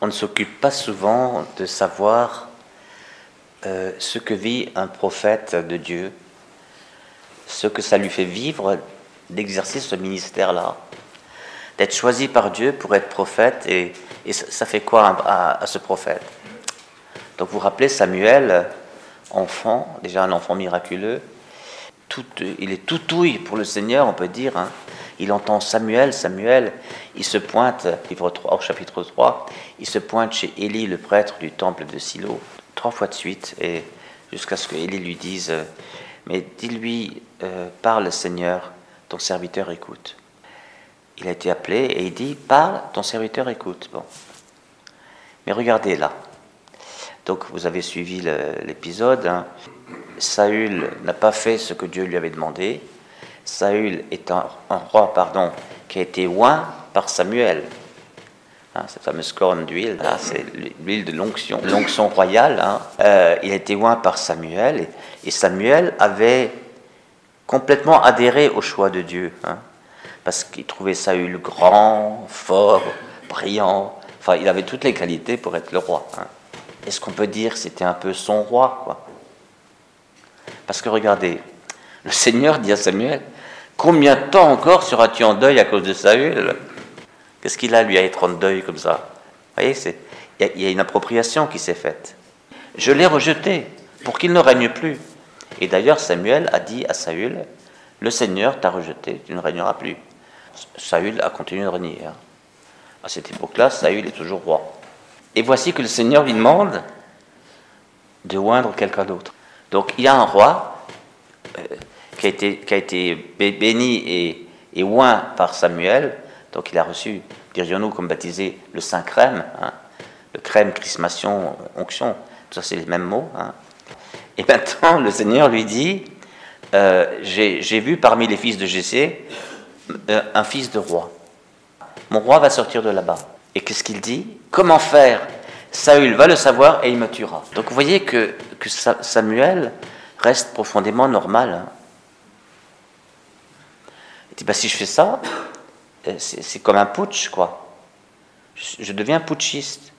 on ne s'occupe pas souvent de savoir euh, ce que vit un prophète de Dieu, ce que ça lui fait vivre d'exercer ce ministère-là, d'être choisi par Dieu pour être prophète, et, ça, fait quoi à, ce prophète? Donc vous vous rappelez Samuel, enfant, déjà un enfant miraculeux, il est tout ouïe pour le Seigneur, on peut dire. Hein. Il entend Samuel, Samuel, il se pointe, livre 3, au chapitre 3, il se pointe chez Élie, le prêtre du temple de Silo, trois fois de suite, et jusqu'à ce que Élie lui dise Mais dis-lui, euh, parle Seigneur, ton serviteur écoute. Il a été appelé et il dit Parle, ton serviteur écoute. Mais regardez là. Donc vous avez suivi l'épisode. Hein. Saül n'a pas fait ce que Dieu lui avait demandé. Saül est un, roi pardon, qui a été oint par Samuel. Hein, cette fameuse corne d'huile, c'est l'huile de l'onction, l'onction royale. Hein. Euh, il a été oint par Samuel et, Samuel avait complètement adhéré au choix de Dieu, hein, parce qu'il trouvait Saül grand, fort, brillant. Enfin, il avait toutes les qualités pour être le roi. Est-ce qu'on peut dire que c'était un peu son roi quoi? Parce que regardez, le Seigneur dit à Samuel Combien de temps encore seras-tu en deuil à cause de Saül? Qu'est-ce qu'il a, lui, à être en deuil comme ça? Vous voyez, il y, a une appropriation qui s'est faite. Je l'ai rejeté pour qu'il ne règne plus. Et d'ailleurs, Samuel a dit à Saül Le Seigneur t'a rejeté, tu ne régneras plus. Saül a continué de régner. Hein. À cette époque-là, Saül est toujours roi. Et voici que le Seigneur lui demande de oindre quelqu'un d'autre. Donc il y a un roi qui, a été, béni et, et oint par Samuel, donc il a reçu, dirions-nous, comme baptisé le Saint Crème, hein. le crème, chrismation, onction, tout ça c'est les mêmes mots. Hein. Et maintenant le Seigneur lui dit, euh, j'ai vu parmi les fils de Jessé euh, un fils de roi. Mon roi va sortir de là-bas. Et qu'est-ce qu'il dit? Comment faire? Saül va le savoir et il me tuera. Donc vous voyez que, que Samuel reste profondément normal. Hein. Bah, si je fais ça, euh, c'est comme un putsch, quoi. Je, deviens putschiste.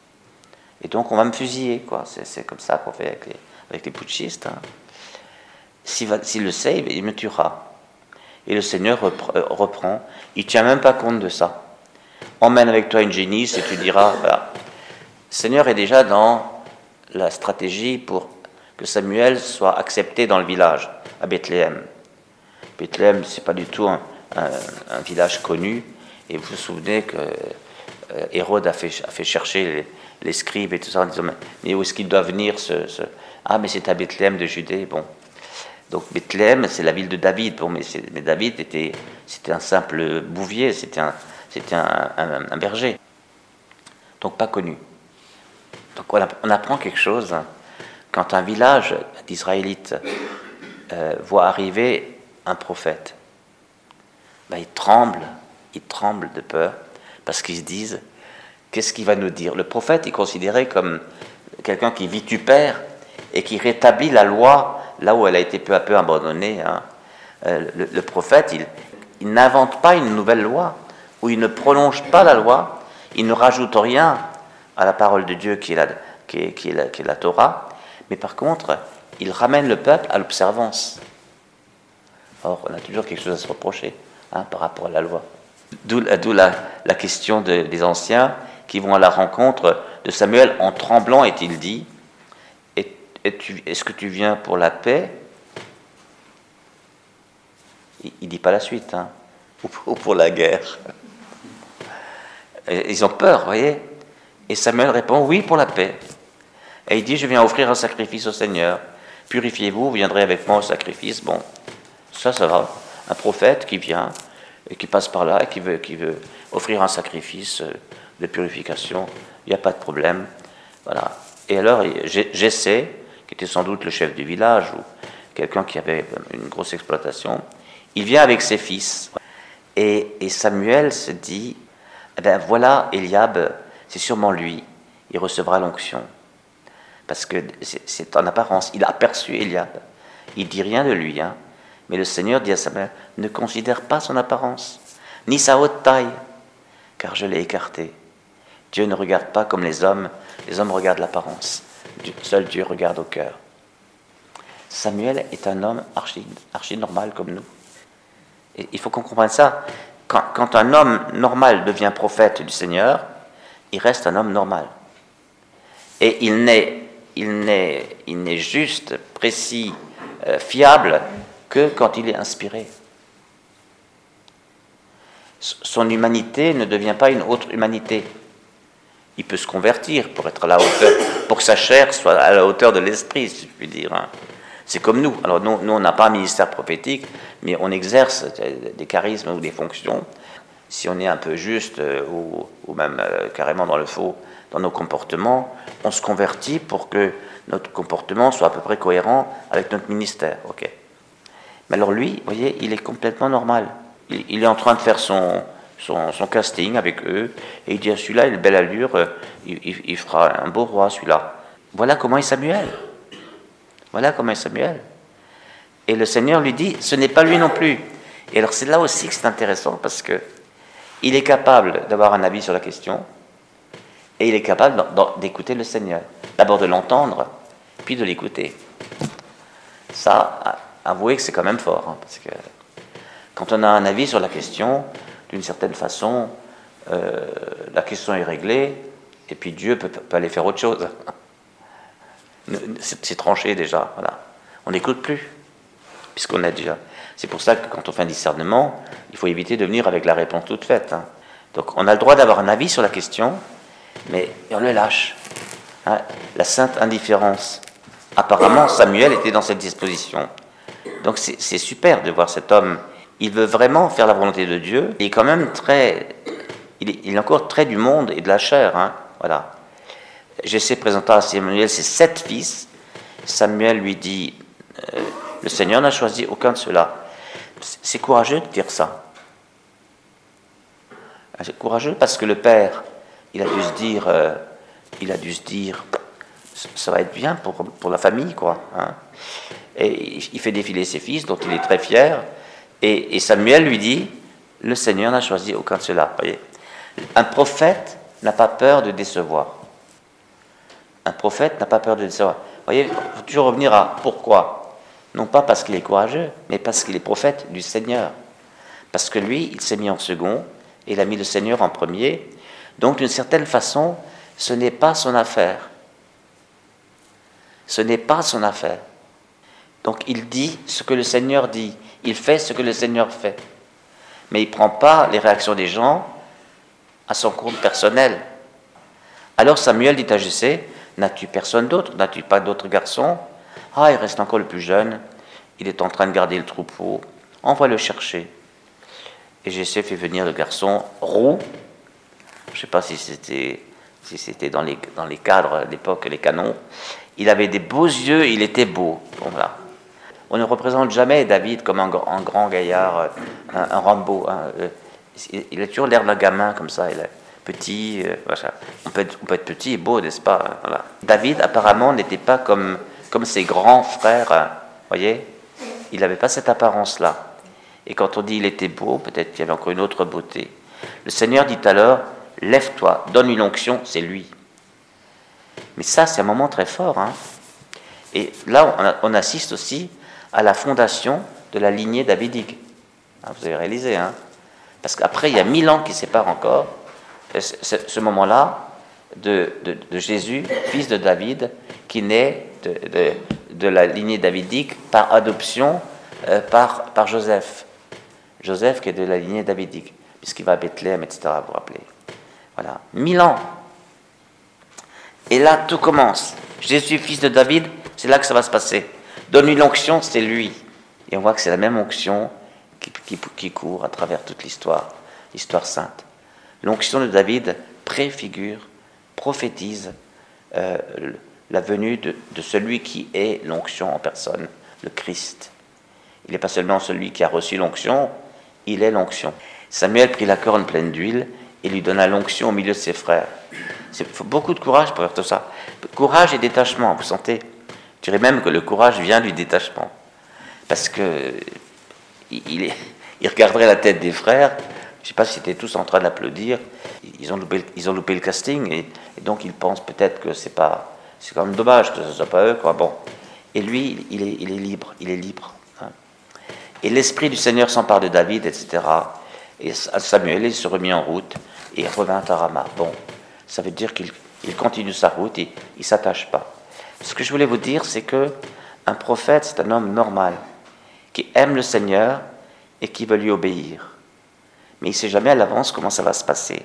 Et donc on va me fusiller, quoi. C'est comme ça qu'on fait avec les, putschistes. Hein. S'il le sait, il me tuera. Et le Seigneur euh, reprend. Il tient même pas compte de ça. Emmène avec toi une génisse et tu diras, voilà. Le Seigneur est déjà dans la stratégie pour que Samuel soit accepté dans le village, à Bethléem. Bethléem, c'est pas du tout un, un, village connu. Et vous vous souvenez que euh, Hérode a fait, chercher les, scribes et tout ça en disant Mais où est-ce qu'il doit venir ce, Ah, mais c'est à Bethléem de Judée. Bon. Donc Bethléem, c'est la ville de David. Bon, mais, mais David était, c'était un simple bouvier, c'était un, berger. Donc pas connu. Donc on, apprend quelque chose quand un village d'Israélites euh, voit arriver un prophète. Ben, ils tremblent, ils tremblent de peur, parce qu'ils se disent, qu'est-ce qu'il va nous dire? Le prophète est considéré comme quelqu'un qui vitupère et qui rétablit la loi là où elle a été peu à peu abandonnée. Hein. Euh, le, prophète, il, n'invente pas une nouvelle loi, ou il ne prolonge pas la loi, il ne rajoute rien à la parole de Dieu qui est la, qui est, qui est la Torah, mais par contre, il ramène le peuple à l'observance. Or, on a toujours quelque chose à se reprocher. Hein, par rapport à la loi. D'où la, la, question des anciens qui vont à la rencontre de Samuel en tremblant, est-il dit Est-ce que tu viens pour la paix? Il ne dit pas la suite, hein, ou pour la guerre. Ils ont peur, vous voyez Et Samuel répond Oui, pour la paix. Et il dit Je viens offrir un sacrifice au Seigneur. Purifiez-vous, vous viendrez avec moi au sacrifice. Bon, ça, ça va un prophète qui vient et qui passe par là et qui veut, qui veut offrir un sacrifice de purification, il n'y a pas de problème. Voilà. Et alors, j'essaie, qui était sans doute le chef du village ou quelqu'un qui avait une grosse exploitation, il vient avec ses fils. Et, et Samuel se dit, eh ben voilà, Eliab, c'est sûrement lui, il recevra l'onction. Parce que c'est en apparence, il a aperçu Eliab. Il dit rien de lui, hein, mais le Seigneur dit à Samuel, ne considère pas son apparence, ni sa haute taille, car je l'ai écarté. Dieu ne regarde pas comme les hommes, les hommes regardent l'apparence. Seul Dieu regarde au cœur. Samuel est un homme archi, normal comme nous. Il faut qu'on comprenne ça. Quand, un homme normal devient prophète du Seigneur, il reste un homme normal. Et il n'est, il n'est, il n'est juste, précis, euh, fiable que quand il est inspiré. Son humanité ne devient pas une autre humanité. Il peut se convertir pour être à la hauteur, pour que sa chair soit à la hauteur de l'esprit, si je puis dire. Hein. C'est comme nous. Alors nous, nous on n'a pas un ministère prophétique, mais on exerce des charismes ou des fonctions. Si on est un peu juste euh, ou, ou même euh, carrément dans le faux dans nos comportements, on se convertit pour que notre comportement soit à peu près cohérent avec notre ministère. Ok. Mais alors lui, vous voyez, il est complètement normal. Il, est en train de faire son, son, casting avec eux, et il dit, ah, celui-là, il a une belle allure, euh, il, il, il fera un beau roi, celui-là. Voilà comment est Samuel. Voilà comment est Samuel. Et le Seigneur lui dit, ce n'est pas lui non plus. Et alors c'est là aussi que c'est intéressant, parce que il est capable d'avoir un avis sur la question, et il est capable d'écouter le Seigneur. D'abord de l'entendre, puis de l'écouter. Ça, avouez que c'est quand même fort, hein, parce que quand on a un avis sur la question, d'une certaine façon, euh, la question est réglée, et puis Dieu peut, peut aller faire autre chose. C'est tranché déjà, voilà. On n'écoute plus, puisqu'on a déjà. C'est pour ça que quand on fait un discernement, il faut éviter de venir avec la réponse toute faite. Hein. Donc on a le droit d'avoir un avis sur la question, mais on le lâche. Hein. La sainte indifférence. Apparemment, Samuel était dans cette disposition. Donc c'est super de voir cet homme. Il veut vraiment faire la volonté de Dieu. Il est quand même très. Il est, encore très du monde et de la chair. Hein. Voilà. J'essaie de à Samuel ses sept fils. Samuel lui dit euh, Le Seigneur n'a choisi aucun de ceux-là. C'est courageux de dire ça. C'est courageux parce que le père, il a dû se dire, euh, il a dû se dire, ça va être bien pour, pour la famille, quoi. Hein. Et il fait défiler ses fils, dont il est très fier. Et, Samuel lui dit, le Seigneur n'a choisi aucun de ceux-là. Un prophète n'a pas peur de décevoir. Un prophète n'a pas peur de décevoir. Vous voyez, il faut toujours revenir à pourquoi. Non pas parce qu'il est courageux, mais parce qu'il est prophète du Seigneur. Parce que lui, il s'est mis en second, et il a mis le Seigneur en premier. Donc, d'une certaine façon, ce n'est pas son affaire. Ce n'est pas son affaire. Donc, il dit ce que le Seigneur dit. Il fait ce que le Seigneur fait. Mais il ne prend pas les réactions des gens à son compte personnel. Alors Samuel dit à Jessé, N'as-tu personne d'autre? N'as-tu pas d'autres garçons? Ah, il reste encore le plus jeune. Il est en train de garder le troupeau. On va le chercher. Et Jessé fait venir le garçon roux. Je ne sais pas si c'était dans les, cadres à l'époque, les canons. Il avait des beaux yeux, il était beau. Bon. On ne représente jamais David comme un, grand gaillard, un, un Rambo. Hein. Il a toujours l'air d'un gamin comme ça. Petit. Euh, on, peut être, petit et beau, n'est-ce pas. David, apparemment, n'était pas comme, ses grands frères. Hein. voyez Il n'avait pas cette apparence-là. Et quand on dit il était beau, peut-être qu'il y avait encore une autre beauté. Le Seigneur dit alors Lève-toi, donne une onction, c'est lui. Mais ça, c'est un moment très fort. Hein. Et là, on, assiste aussi à la fondation de la lignée davidique. Hein, vous avez réalisé, hein Parce qu'après, il y a mille ans qui séparent encore ce, ce moment-là de, Jésus, fils de David, qui naît de, de la lignée davidique par adoption euh, par, par Joseph. Joseph qui est de la lignée davidique, puisqu'il va à Bethléem, etc. Vous vous rappelez. Voilà. Mille ans. Et là, tout commence. Jésus, fils de David, c'est là que ça va se passer. Donne une onction, c'est lui. Et on voit que c'est la même onction qui, court à travers toute l'histoire, l'histoire sainte. L'onction de David préfigure, prophétise euh, la venue de, de celui qui est l'onction en personne, le Christ. Il n'est pas seulement celui qui a reçu l'onction, il est l'onction. Samuel prit la corne pleine d'huile et lui donna l'onction au milieu de ses frères. Il faut beaucoup de courage pour faire tout ça. Courage et détachement, vous sentez Je dirais même que le courage vient du détachement. Parce que il, regarderait la tête des frères Je ne sais pas si étaient tous en train d'applaudir. Ils ont loupé, ils ont loupé le casting et, donc ils pensent peut-être que c'est pas, c'est quand même dommage que ce soit pas eux. Bon. Et lui, il est, libre, il est libre. Hein. Et l'esprit du Seigneur s'empare de David, etc. Et Samuel il se remis en route et revint à Rama. Bon, ça veut dire qu'il continue sa route et il ne s'attache pas. Ce que je voulais vous dire, c'est que un prophète, c'est un homme normal qui aime le Seigneur et qui veut lui obéir. Mais il ne sait jamais à l'avance comment ça va se passer.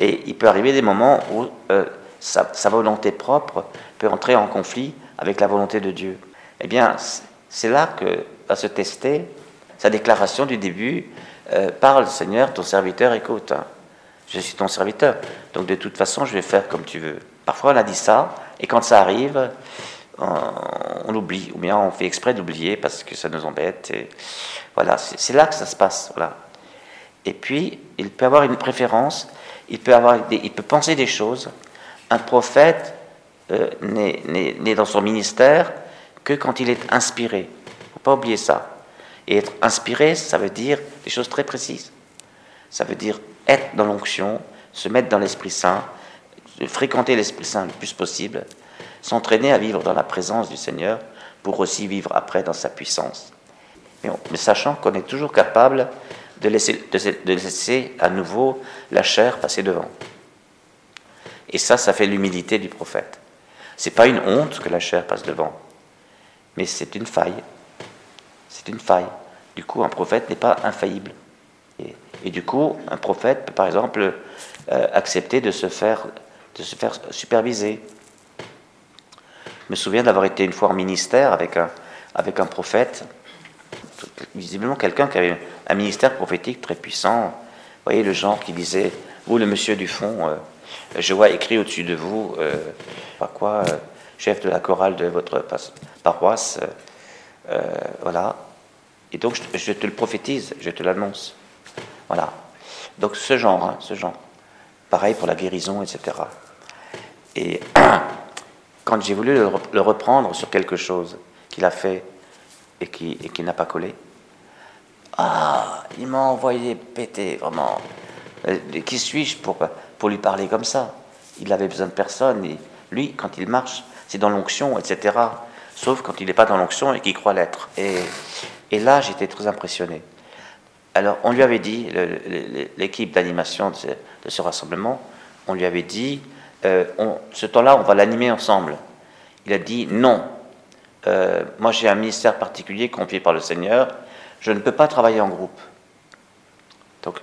Et il peut arriver des moments où euh, sa, volonté propre peut entrer en conflit avec la volonté de Dieu. Eh bien, c'est là que va se tester sa déclaration du début euh, Parle, Seigneur, ton serviteur écoute. Je suis ton serviteur. Donc, de toute façon, je vais faire comme tu veux. Parfois, on a dit ça, et quand ça arrive, on, oublie, ou bien on fait exprès d'oublier parce que ça nous embête. Voilà, c'est là que ça se passe. Et puis, il peut avoir une préférence, il peut, avoir il peut penser des choses. Un prophète euh, n'est dans son ministère que quand il est inspiré. Il ne faut pas oublier ça. Et être inspiré, ça veut dire des choses très précises. Ça veut dire être dans l'onction, se mettre dans l'Esprit Saint, fréquenter l'Esprit Saint le plus possible, s'entraîner à vivre dans la présence du Seigneur pour aussi vivre après dans sa puissance. Mais, sachant qu'on est toujours capable de laisser, de, laisser à nouveau la chair passer devant. Et ça, ça fait l'humilité du prophète. C'est pas une honte que la chair passe devant, mais c'est une faille. C'est une faille. Du coup, un prophète n'est pas infaillible. Et, du coup, un prophète peut par exemple euh, accepter de se faire, de se faire superviser, je me souviens d'avoir été une fois en ministère avec un, prophète, visiblement quelqu'un qui avait un ministère prophétique très puissant. Voyez le genre qui disait, vous le monsieur du fond, euh, je vois écrit au-dessus de vous, euh, pas quoi, euh, chef de la chorale de votre paroisse, voilà. Et donc je, te le prophétise, je te l'annonce. Voilà. Donc ce genre, hein, ce genre. Pareil pour la guérison, etc. Et quand j'ai voulu le reprendre sur quelque chose qu'il a fait et qui, et qui n'a pas collé, ah, il m'a envoyé péter, vraiment. Euh, qui suis-je pour, pour lui parler comme ça? Il avait besoin de personne. Lui, quand il marche, c'est dans l'onction, etc. Sauf quand il n'est pas dans l'onction et qu'il croit l'être. Et, et là, j'étais très impressionné. Alors, on lui avait dit, l'équipe d'animation de ce rassemblement, on lui avait dit, euh, ce temps-là, on va l'animer ensemble. Il a dit non. Euh, moi, j'ai un ministère particulier confié par le Seigneur. Je ne peux pas travailler en groupe. Donc,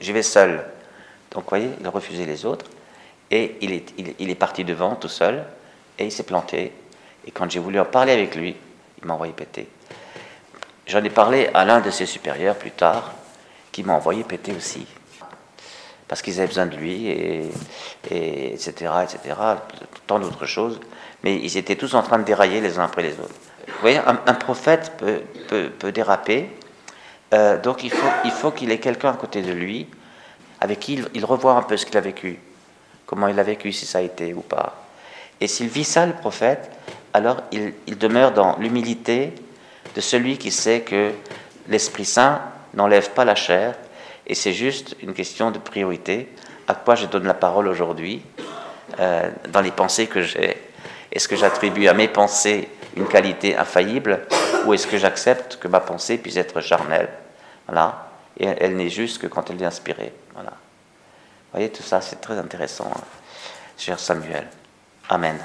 j'y vais seul. Donc, vous voyez, il a refusé les autres. Et il est, il, est parti devant tout seul. Et il s'est planté. Et quand j'ai voulu en parler avec lui, il m'a envoyé péter. J'en ai parlé à l'un de ses supérieurs plus tard, qui m'a envoyé péter aussi parce qu'ils avaient besoin de lui, et, etc., etc., tant d'autres choses. Mais ils étaient tous en train de dérailler les uns après les autres. Vous voyez, un, prophète peut, peut, déraper, euh, donc il faut qu'il faut ait quelqu'un à côté de lui, avec qui il, revoit un peu ce qu'il a vécu, comment il a vécu, si ça a été ou pas. Et s'il vit ça, le prophète, alors il, il demeure dans l'humilité de celui qui sait que l'Esprit Saint n'enlève pas la chair, et c'est juste une question de priorité. À quoi je donne la parole aujourd'hui euh, dans les pensées que j'ai? Est-ce que j'attribue à mes pensées une qualité infaillible ou est-ce que j'accepte que ma pensée puisse être charnelle? Voilà. Et elle n'est juste que quand elle est inspirée. Voilà. Vous voyez, tout ça, c'est très intéressant, hein, cher Samuel. Amen.